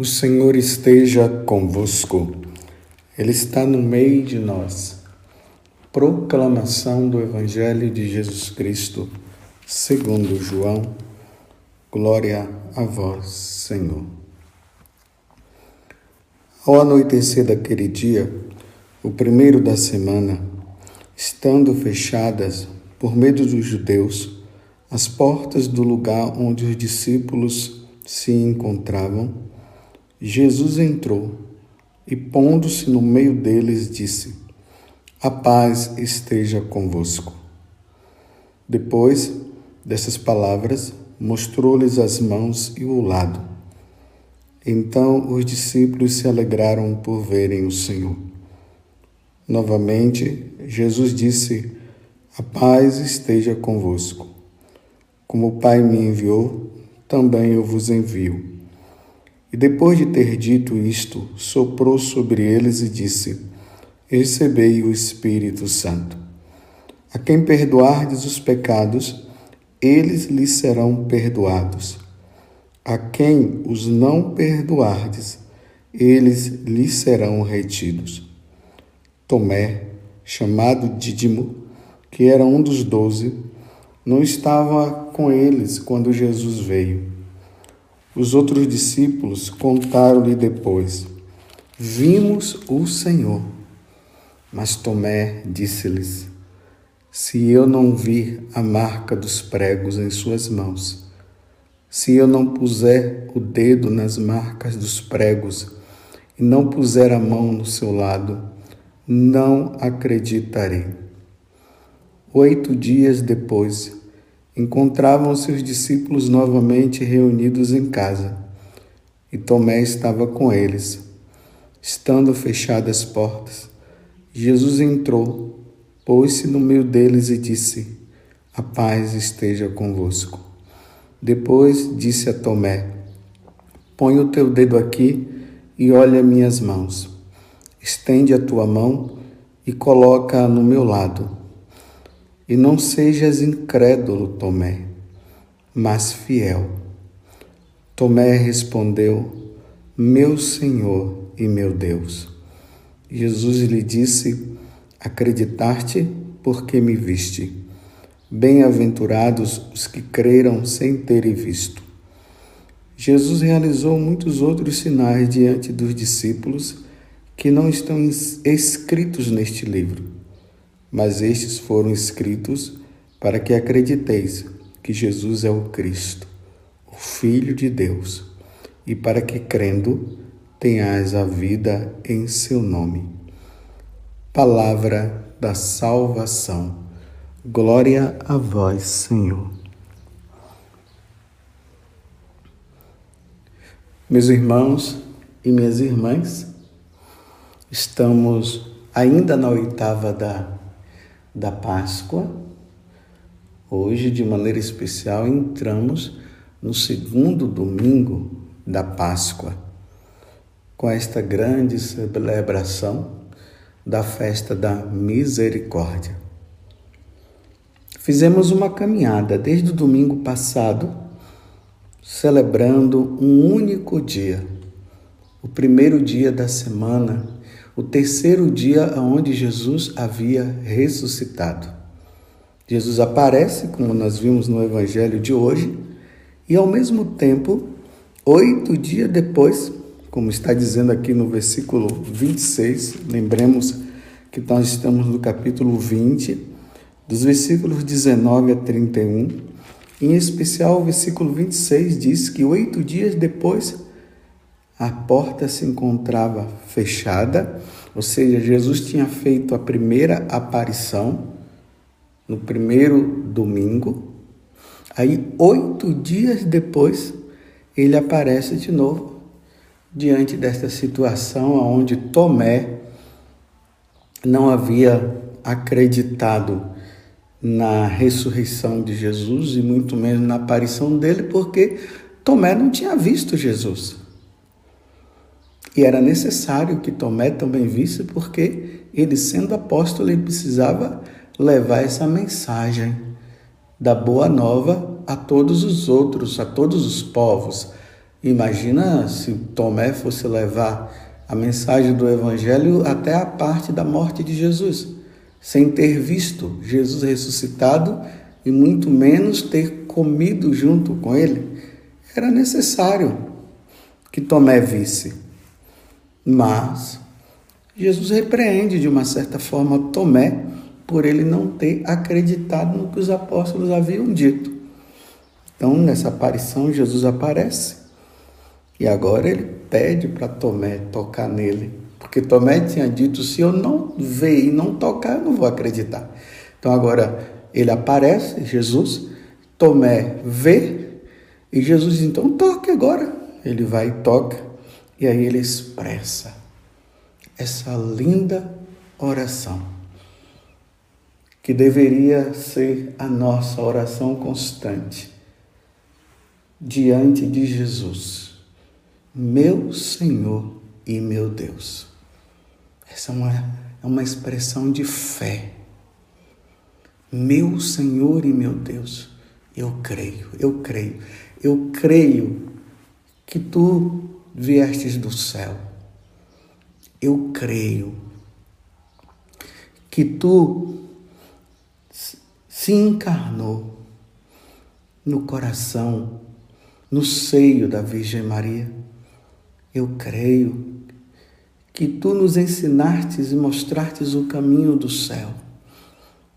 O Senhor esteja convosco, Ele está no meio de nós. Proclamação do Evangelho de Jesus Cristo, segundo João. Glória a vós, Senhor. Ao anoitecer daquele dia, o primeiro da semana, estando fechadas, por medo dos judeus, as portas do lugar onde os discípulos se encontravam, Jesus entrou e, pondo-se no meio deles, disse: A paz esteja convosco. Depois dessas palavras, mostrou-lhes as mãos e o lado. Então os discípulos se alegraram por verem o Senhor. Novamente, Jesus disse: A paz esteja convosco. Como o Pai me enviou, também eu vos envio. E depois de ter dito isto, soprou sobre eles e disse: Recebei o Espírito Santo. A quem perdoardes os pecados, eles lhes serão perdoados. A quem os não perdoardes, eles lhes serão retidos. Tomé, chamado Dídimo, que era um dos doze, não estava com eles quando Jesus veio. Os outros discípulos contaram-lhe depois: Vimos o Senhor. Mas Tomé disse-lhes: Se eu não vir a marca dos pregos em suas mãos, se eu não puser o dedo nas marcas dos pregos e não puser a mão no seu lado, não acreditarei. Oito dias depois, encontravam-se os discípulos novamente reunidos em casa, e Tomé estava com eles. Estando fechadas as portas, Jesus entrou, pôs-se no meio deles e disse: A paz esteja convosco. Depois disse a Tomé: Põe o teu dedo aqui e olha minhas mãos. Estende a tua mão e coloca-a no meu lado e não sejas incrédulo, Tomé, mas fiel. Tomé respondeu: Meu Senhor e meu Deus. Jesus lhe disse: Acreditaste porque me viste. Bem-aventurados os que creram sem terem visto. Jesus realizou muitos outros sinais diante dos discípulos que não estão escritos neste livro mas estes foram escritos para que acrediteis que Jesus é o Cristo, o Filho de Deus, e para que, crendo, tenhais a vida em seu nome. Palavra da salvação. Glória a vós, Senhor. Meus irmãos e minhas irmãs, estamos ainda na oitava da da Páscoa, hoje, de maneira especial, entramos no segundo domingo da Páscoa, com esta grande celebração da festa da misericórdia. Fizemos uma caminhada desde o domingo passado, celebrando um único dia, o primeiro dia da semana o terceiro dia onde Jesus havia ressuscitado. Jesus aparece, como nós vimos no Evangelho de hoje, e ao mesmo tempo, oito dias depois, como está dizendo aqui no versículo 26, lembremos que nós estamos no capítulo 20, dos versículos 19 a 31, em especial o versículo 26 diz que oito dias depois a porta se encontrava fechada, ou seja, Jesus tinha feito a primeira aparição no primeiro domingo. Aí, oito dias depois, ele aparece de novo diante desta situação onde Tomé não havia acreditado na ressurreição de Jesus e muito menos na aparição dele, porque Tomé não tinha visto Jesus. E era necessário que Tomé também visse, porque ele, sendo apóstolo, ele precisava levar essa mensagem da boa nova a todos os outros, a todos os povos, Imagina se Tomé fosse levar a mensagem do Evangelho até a parte da morte de Jesus, sem ter visto Jesus ressuscitado e muito menos ter comido junto com ele. Era necessário que Tomé visse. Mas Jesus repreende de uma certa forma Tomé por ele não ter acreditado no que os apóstolos haviam dito. Então, nessa aparição, Jesus aparece e agora ele pede para Tomé tocar nele, porque Tomé tinha dito: se eu não ver e não tocar, eu não vou acreditar. Então, agora ele aparece, Jesus, Tomé vê e Jesus então toque agora. Ele vai e toca, e aí ele expressa essa linda oração, que deveria ser a nossa oração constante diante de Jesus, meu Senhor e meu Deus. Essa é uma, é uma expressão de fé. Meu Senhor e meu Deus, eu creio, eu creio, eu creio que tu viestes do céu. Eu creio que tu se encarnou no coração no seio da Virgem Maria. Eu creio que tu nos ensinastes e mostrastes o caminho do céu.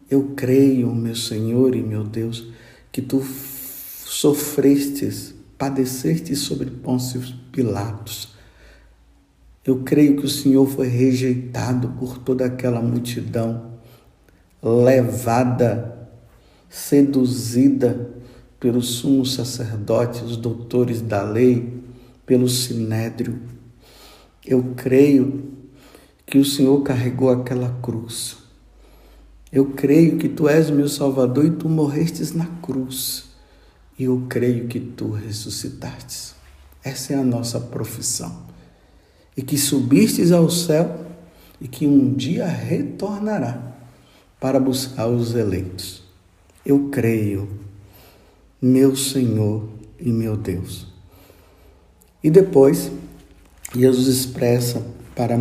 Eu creio, meu Senhor e meu Deus, que tu sofrestes, padecestes sobre Pôncio Pilatos. Eu creio que o Senhor foi rejeitado por toda aquela multidão, levada, seduzida pelos sumos sacerdotes, os doutores da lei, pelo sinédrio. Eu creio que o Senhor carregou aquela cruz. Eu creio que tu és meu Salvador e tu morrestes na cruz. E eu creio que tu ressuscitastes. Essa é a nossa profissão. E que subistes ao céu e que um dia retornará para buscar os eleitos. Eu creio meu Senhor e meu Deus. E depois, Jesus expressa para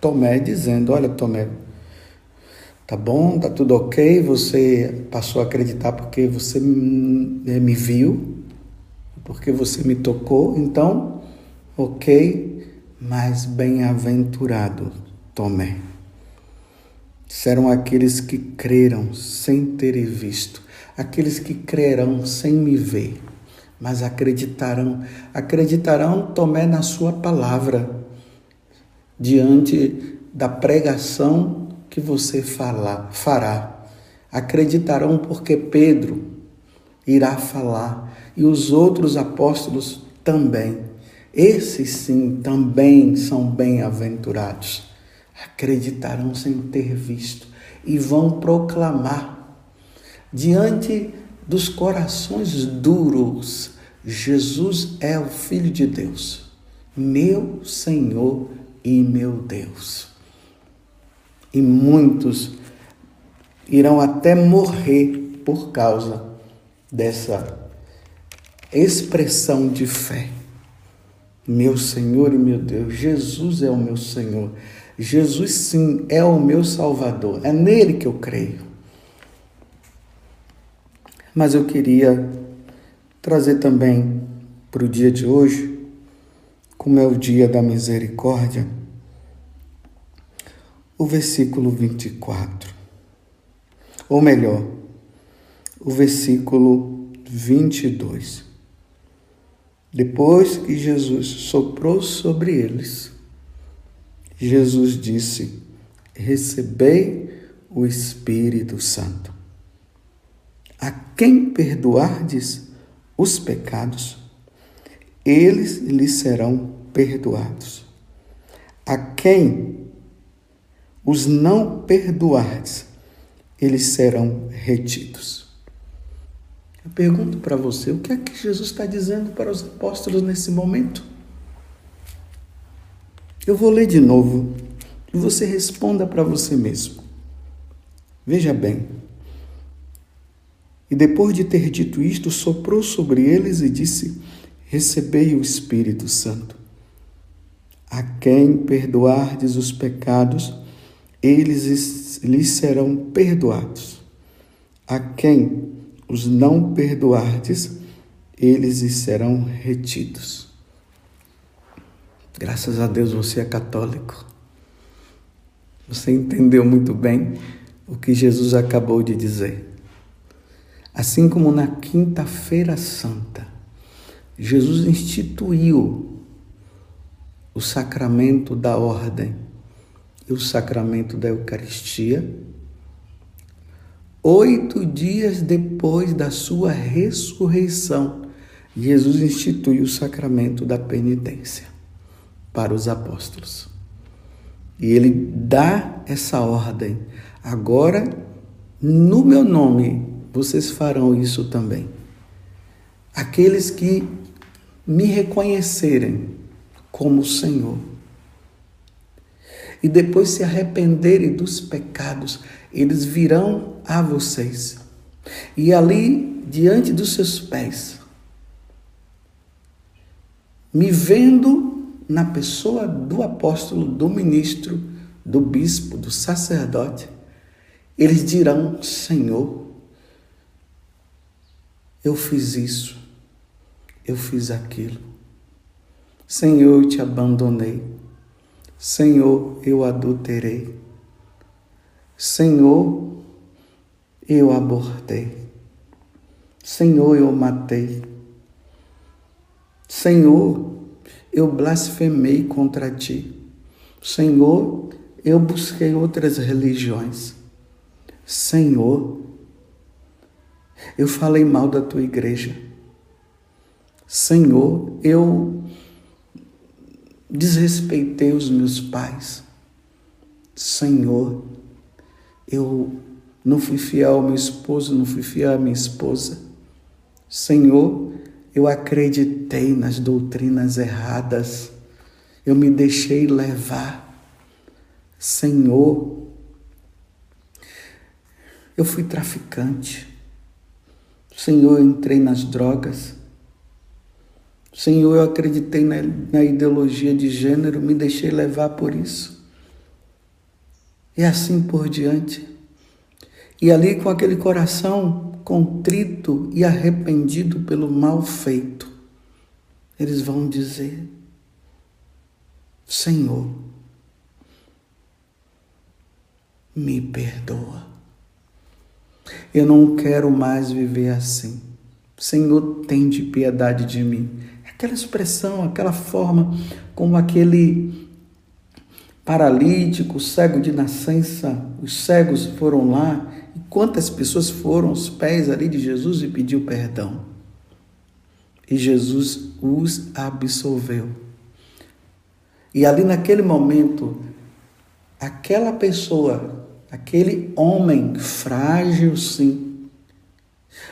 Tomé, dizendo: Olha, Tomé, tá bom, tá tudo ok, você passou a acreditar porque você me viu, porque você me tocou, então, ok, mas bem-aventurado, Tomé. Serão aqueles que creram sem terem visto aqueles que crerão sem me ver, mas acreditarão, acreditarão, Tomé, na sua palavra, diante da pregação que você fala, fará. Acreditarão porque Pedro irá falar e os outros apóstolos também. Esses sim também são bem-aventurados. Acreditarão sem ter visto e vão proclamar diante dos corações duros, Jesus é o Filho de Deus, meu Senhor e meu Deus. E muitos irão até morrer por causa dessa expressão de fé. Meu Senhor e meu Deus, Jesus é o meu Senhor. Jesus, sim, é o meu Salvador. É nele que eu creio. Mas eu queria trazer também para o dia de hoje, como é o dia da misericórdia, o versículo 24. Ou melhor, o versículo 22. Depois que Jesus soprou sobre eles, Jesus disse: Recebei o Espírito Santo. A quem perdoardes os pecados, eles lhes serão perdoados. A quem os não perdoardes, eles serão retidos. Eu pergunto para você, o que é que Jesus está dizendo para os apóstolos nesse momento? Eu vou ler de novo e você responda para você mesmo. Veja bem, e depois de ter dito isto, soprou sobre eles e disse: recebei o Espírito Santo. A quem perdoardes os pecados, eles lhes serão perdoados. A quem os não perdoardes, eles lhes serão retidos. Graças a Deus você é católico. Você entendeu muito bem o que Jesus acabou de dizer. Assim como na Quinta-feira Santa, Jesus instituiu o sacramento da ordem o sacramento da Eucaristia, oito dias depois da sua ressurreição, Jesus instituiu o sacramento da penitência para os apóstolos. E ele dá essa ordem. Agora, no meu nome, vocês farão isso também. Aqueles que me reconhecerem como Senhor e depois se arrependerem dos pecados, eles virão a vocês. E ali, diante dos seus pés, me vendo na pessoa do apóstolo, do ministro, do bispo, do sacerdote, eles dirão: Senhor, eu fiz isso, eu fiz aquilo. Senhor, eu te abandonei. Senhor, eu adulterei. Senhor, eu abortei. Senhor, eu matei. Senhor, eu blasfemei contra ti. Senhor, eu busquei outras religiões. Senhor, eu falei mal da tua igreja. Senhor, eu desrespeitei os meus pais. Senhor, eu não fui fiel ao meu esposo, não fui fiel à minha esposa. Senhor, eu acreditei nas doutrinas erradas. Eu me deixei levar. Senhor, eu fui traficante. Senhor, eu entrei nas drogas. Senhor, eu acreditei na, na ideologia de gênero, me deixei levar por isso. E assim por diante. E ali com aquele coração contrito e arrependido pelo mal feito, eles vão dizer: Senhor, me perdoa. Eu não quero mais viver assim. Senhor, tem de piedade de mim aquela expressão, aquela forma como aquele paralítico, cego de nascença, os cegos foram lá, e quantas pessoas foram aos pés ali de Jesus e pediu perdão. E Jesus os absolveu. E ali naquele momento, aquela pessoa, aquele homem frágil, sim,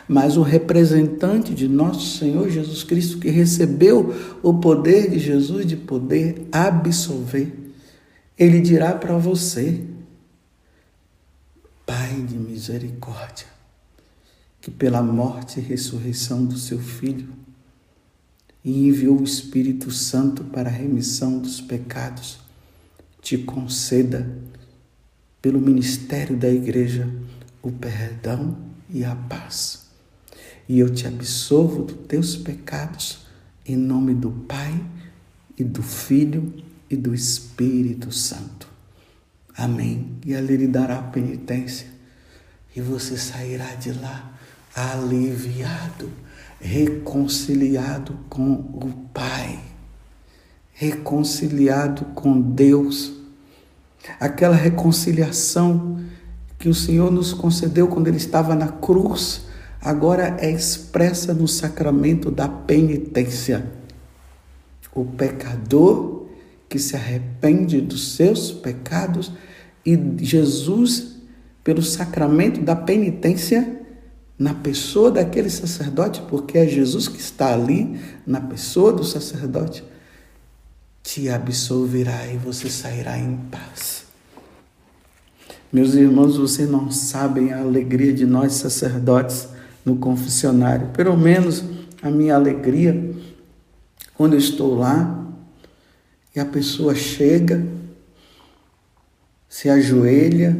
mas o representante de nosso Senhor Jesus Cristo, que recebeu o poder de Jesus de poder absolver, ele dirá para você: Pai de misericórdia, que pela morte e ressurreição do seu Filho, e enviou o Espírito Santo para a remissão dos pecados, te conceda, pelo ministério da Igreja, o perdão e a paz e eu te absolvo dos teus pecados, em nome do Pai e do Filho e do Espírito Santo. Amém. E ali lhe dará penitência, e você sairá de lá aliviado, reconciliado com o Pai, reconciliado com Deus. Aquela reconciliação que o Senhor nos concedeu quando Ele estava na cruz agora é expressa no sacramento da penitência. O pecador que se arrepende dos seus pecados e Jesus, pelo sacramento da penitência, na pessoa daquele sacerdote, porque é Jesus que está ali, na pessoa do sacerdote, te absolverá e você sairá em paz. Meus irmãos, vocês não sabem a alegria de nós sacerdotes no confessionário. Pelo menos a minha alegria quando eu estou lá e a pessoa chega, se ajoelha,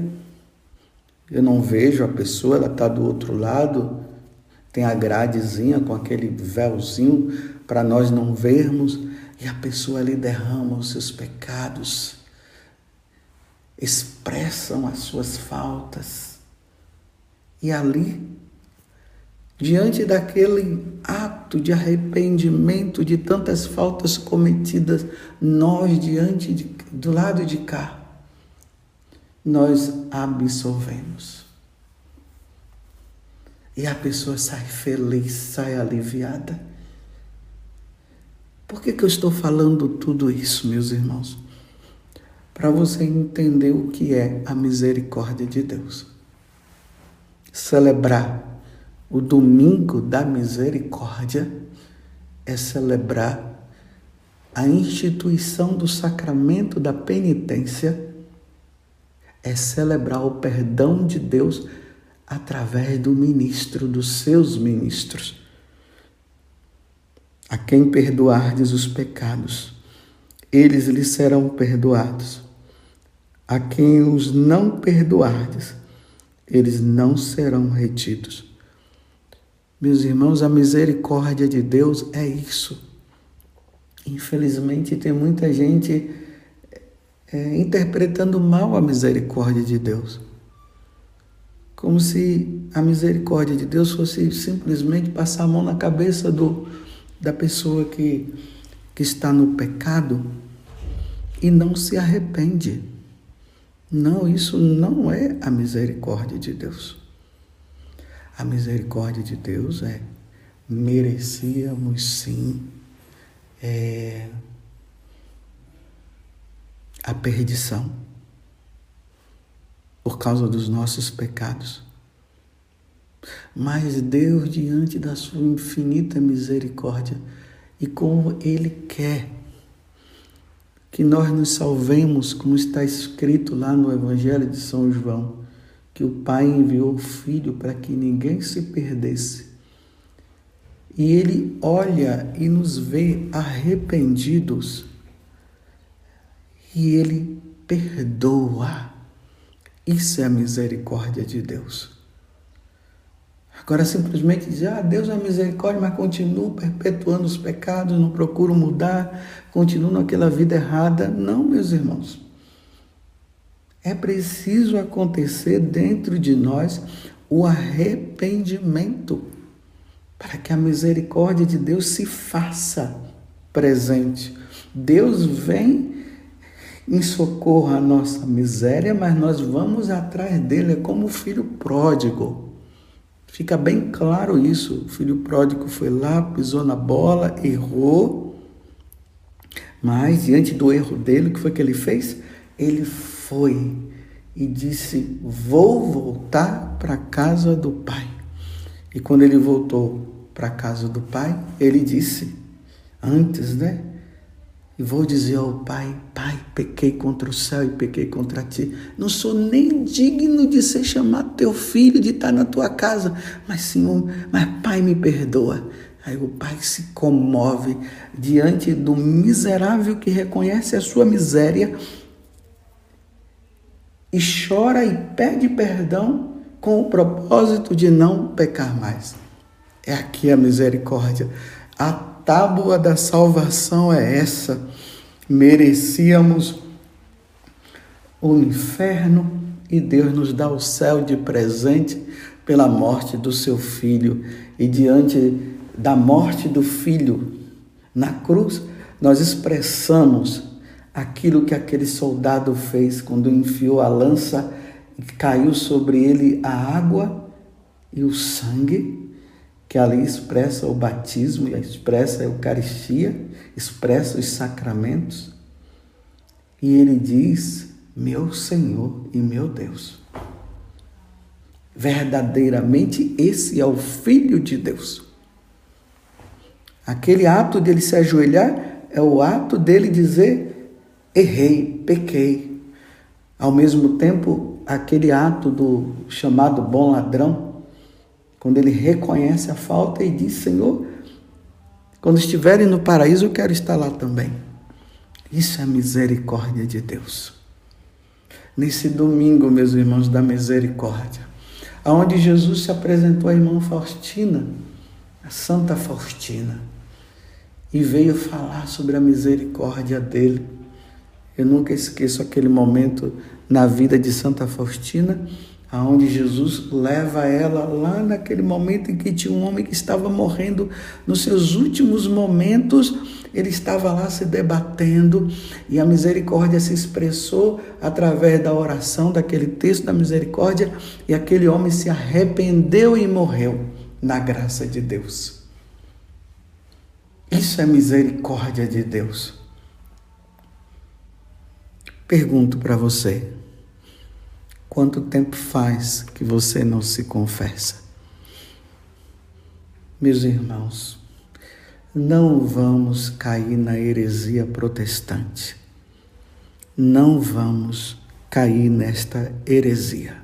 eu não vejo a pessoa, ela está do outro lado, tem a gradezinha com aquele véuzinho para nós não vermos, e a pessoa ali derrama os seus pecados, expressam as suas faltas. E ali, diante daquele ato de arrependimento de tantas faltas cometidas, nós diante de, do lado de cá, nós absolvemos. E a pessoa sai feliz, sai aliviada. Por que, que eu estou falando tudo isso, meus irmãos? Para você entender o que é a misericórdia de Deus. Celebrar o domingo da misericórdia é celebrar a instituição do sacramento da penitência é celebrar o perdão de Deus através do ministro, dos seus ministros. A quem perdoardes os pecados, eles lhes serão perdoados. A quem os não perdoardes, eles não serão retidos. Meus irmãos, a misericórdia de Deus é isso. Infelizmente, tem muita gente é, interpretando mal a misericórdia de Deus. Como se a misericórdia de Deus fosse simplesmente passar a mão na cabeça do, da pessoa que, que está no pecado e não se arrepende. Não, isso não é a misericórdia de Deus. A misericórdia de Deus é merecíamos sim é, a perdição por causa dos nossos pecados. Mas Deus, diante da sua infinita misericórdia e como Ele quer que nós nos salvemos, como está escrito lá no Evangelho de São João, que o Pai enviou o Filho para que ninguém se perdesse. E Ele olha e nos vê arrependidos e Ele perdoa. Isso é a misericórdia de Deus. Agora, simplesmente dizer, ah, Deus é misericórdia, mas continuo perpetuando os pecados, não procuro mudar, continuo naquela vida errada. Não, meus irmãos. É preciso acontecer dentro de nós o arrependimento para que a misericórdia de Deus se faça presente. Deus vem em socorro à nossa miséria, mas nós vamos atrás dele, é como o filho pródigo. Fica bem claro isso. O filho pródigo foi lá, pisou na bola, errou, mas diante do erro dele, o que foi que ele fez? Ele foi e disse: Vou voltar para a casa do pai. E quando ele voltou para a casa do pai, ele disse, antes, né? E vou dizer ao Pai: Pai, pequei contra o céu e pequei contra ti. Não sou nem digno de ser chamado teu filho, de estar na tua casa. Mas, Senhor, mas Pai, me perdoa. Aí o pai se comove diante do miserável que reconhece a sua miséria e chora e pede perdão com o propósito de não pecar mais. É aqui a misericórdia. A tábua da salvação é essa. Merecíamos o inferno e Deus nos dá o céu de presente pela morte do seu filho. E diante da morte do filho na cruz, nós expressamos aquilo que aquele soldado fez quando enfiou a lança e caiu sobre ele a água e o sangue que ali expressa o batismo, expressa a Eucaristia, expressa os sacramentos. E ele diz: Meu Senhor e meu Deus. Verdadeiramente, esse é o Filho de Deus. Aquele ato dele se ajoelhar é o ato dele dizer: Errei, pequei. Ao mesmo tempo, aquele ato do chamado bom ladrão quando ele reconhece a falta e diz: Senhor, Quando estiverem no paraíso, eu quero estar lá também. Isso é a misericórdia de Deus. Nesse domingo, meus irmãos, da misericórdia, aonde Jesus se apresentou à irmã Faustina, a Santa Faustina, e veio falar sobre a misericórdia dele. Eu nunca esqueço aquele momento na vida de Santa Faustina, aonde Jesus leva ela lá naquele momento em que tinha um homem que estava morrendo nos seus últimos momentos, ele estava lá se debatendo e a misericórdia se expressou através da oração daquele texto da misericórdia e aquele homem se arrependeu e morreu na graça de Deus. Isso é misericórdia de Deus. Pergunto para você: quanto tempo faz que você não se confessa? Meus irmãos, não vamos cair na heresia protestante. Não vamos cair nesta heresia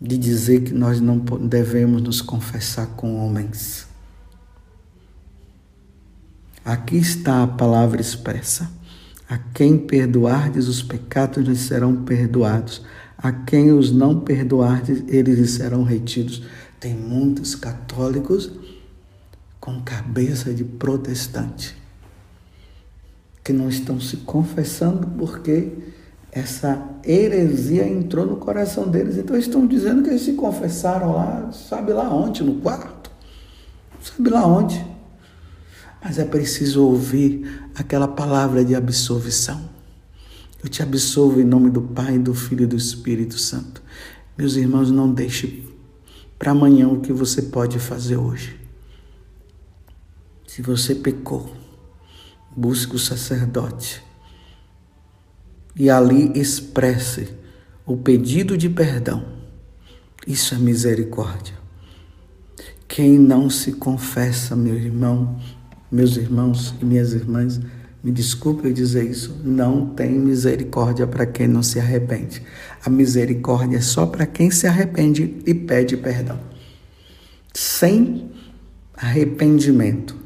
de dizer que nós não devemos nos confessar com homens. Aqui está a palavra expressa. A quem perdoardes os pecados lhes serão perdoados. A quem os não perdoardes, eles lhes serão retidos. Tem muitos católicos com cabeça de protestante que não estão se confessando porque essa heresia entrou no coração deles. Então estão dizendo que eles se confessaram lá, sabe lá onde, no quarto. Sabe lá onde. Mas é preciso ouvir aquela palavra de absolvição. Eu te absolvo em nome do Pai, do Filho e do Espírito Santo. Meus irmãos, não deixe para amanhã o que você pode fazer hoje. Se você pecou, busque o sacerdote e ali expresse o pedido de perdão. Isso é misericórdia. Quem não se confessa, meu irmão, meus irmãos e minhas irmãs, me desculpe eu dizer isso, não tem misericórdia para quem não se arrepende. A misericórdia é só para quem se arrepende e pede perdão. Sem arrependimento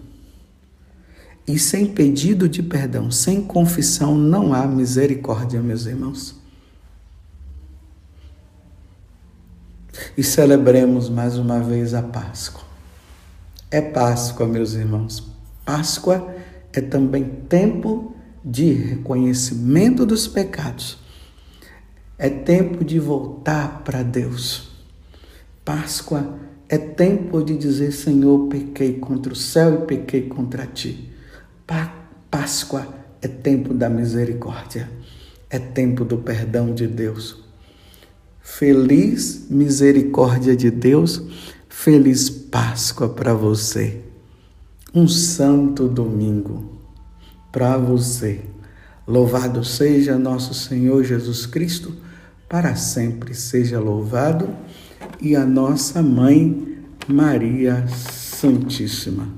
e sem pedido de perdão, sem confissão, não há misericórdia, meus irmãos. E celebremos mais uma vez a Páscoa. É Páscoa, meus irmãos. Páscoa é também tempo de reconhecimento dos pecados. É tempo de voltar para Deus. Páscoa é tempo de dizer: Senhor, pequei contra o céu e pequei contra ti. Páscoa é tempo da misericórdia. É tempo do perdão de Deus. Feliz misericórdia de Deus. Feliz Páscoa para você um santo domingo para você. Louvado seja nosso Senhor Jesus Cristo, para sempre seja louvado, e a nossa mãe Maria Santíssima.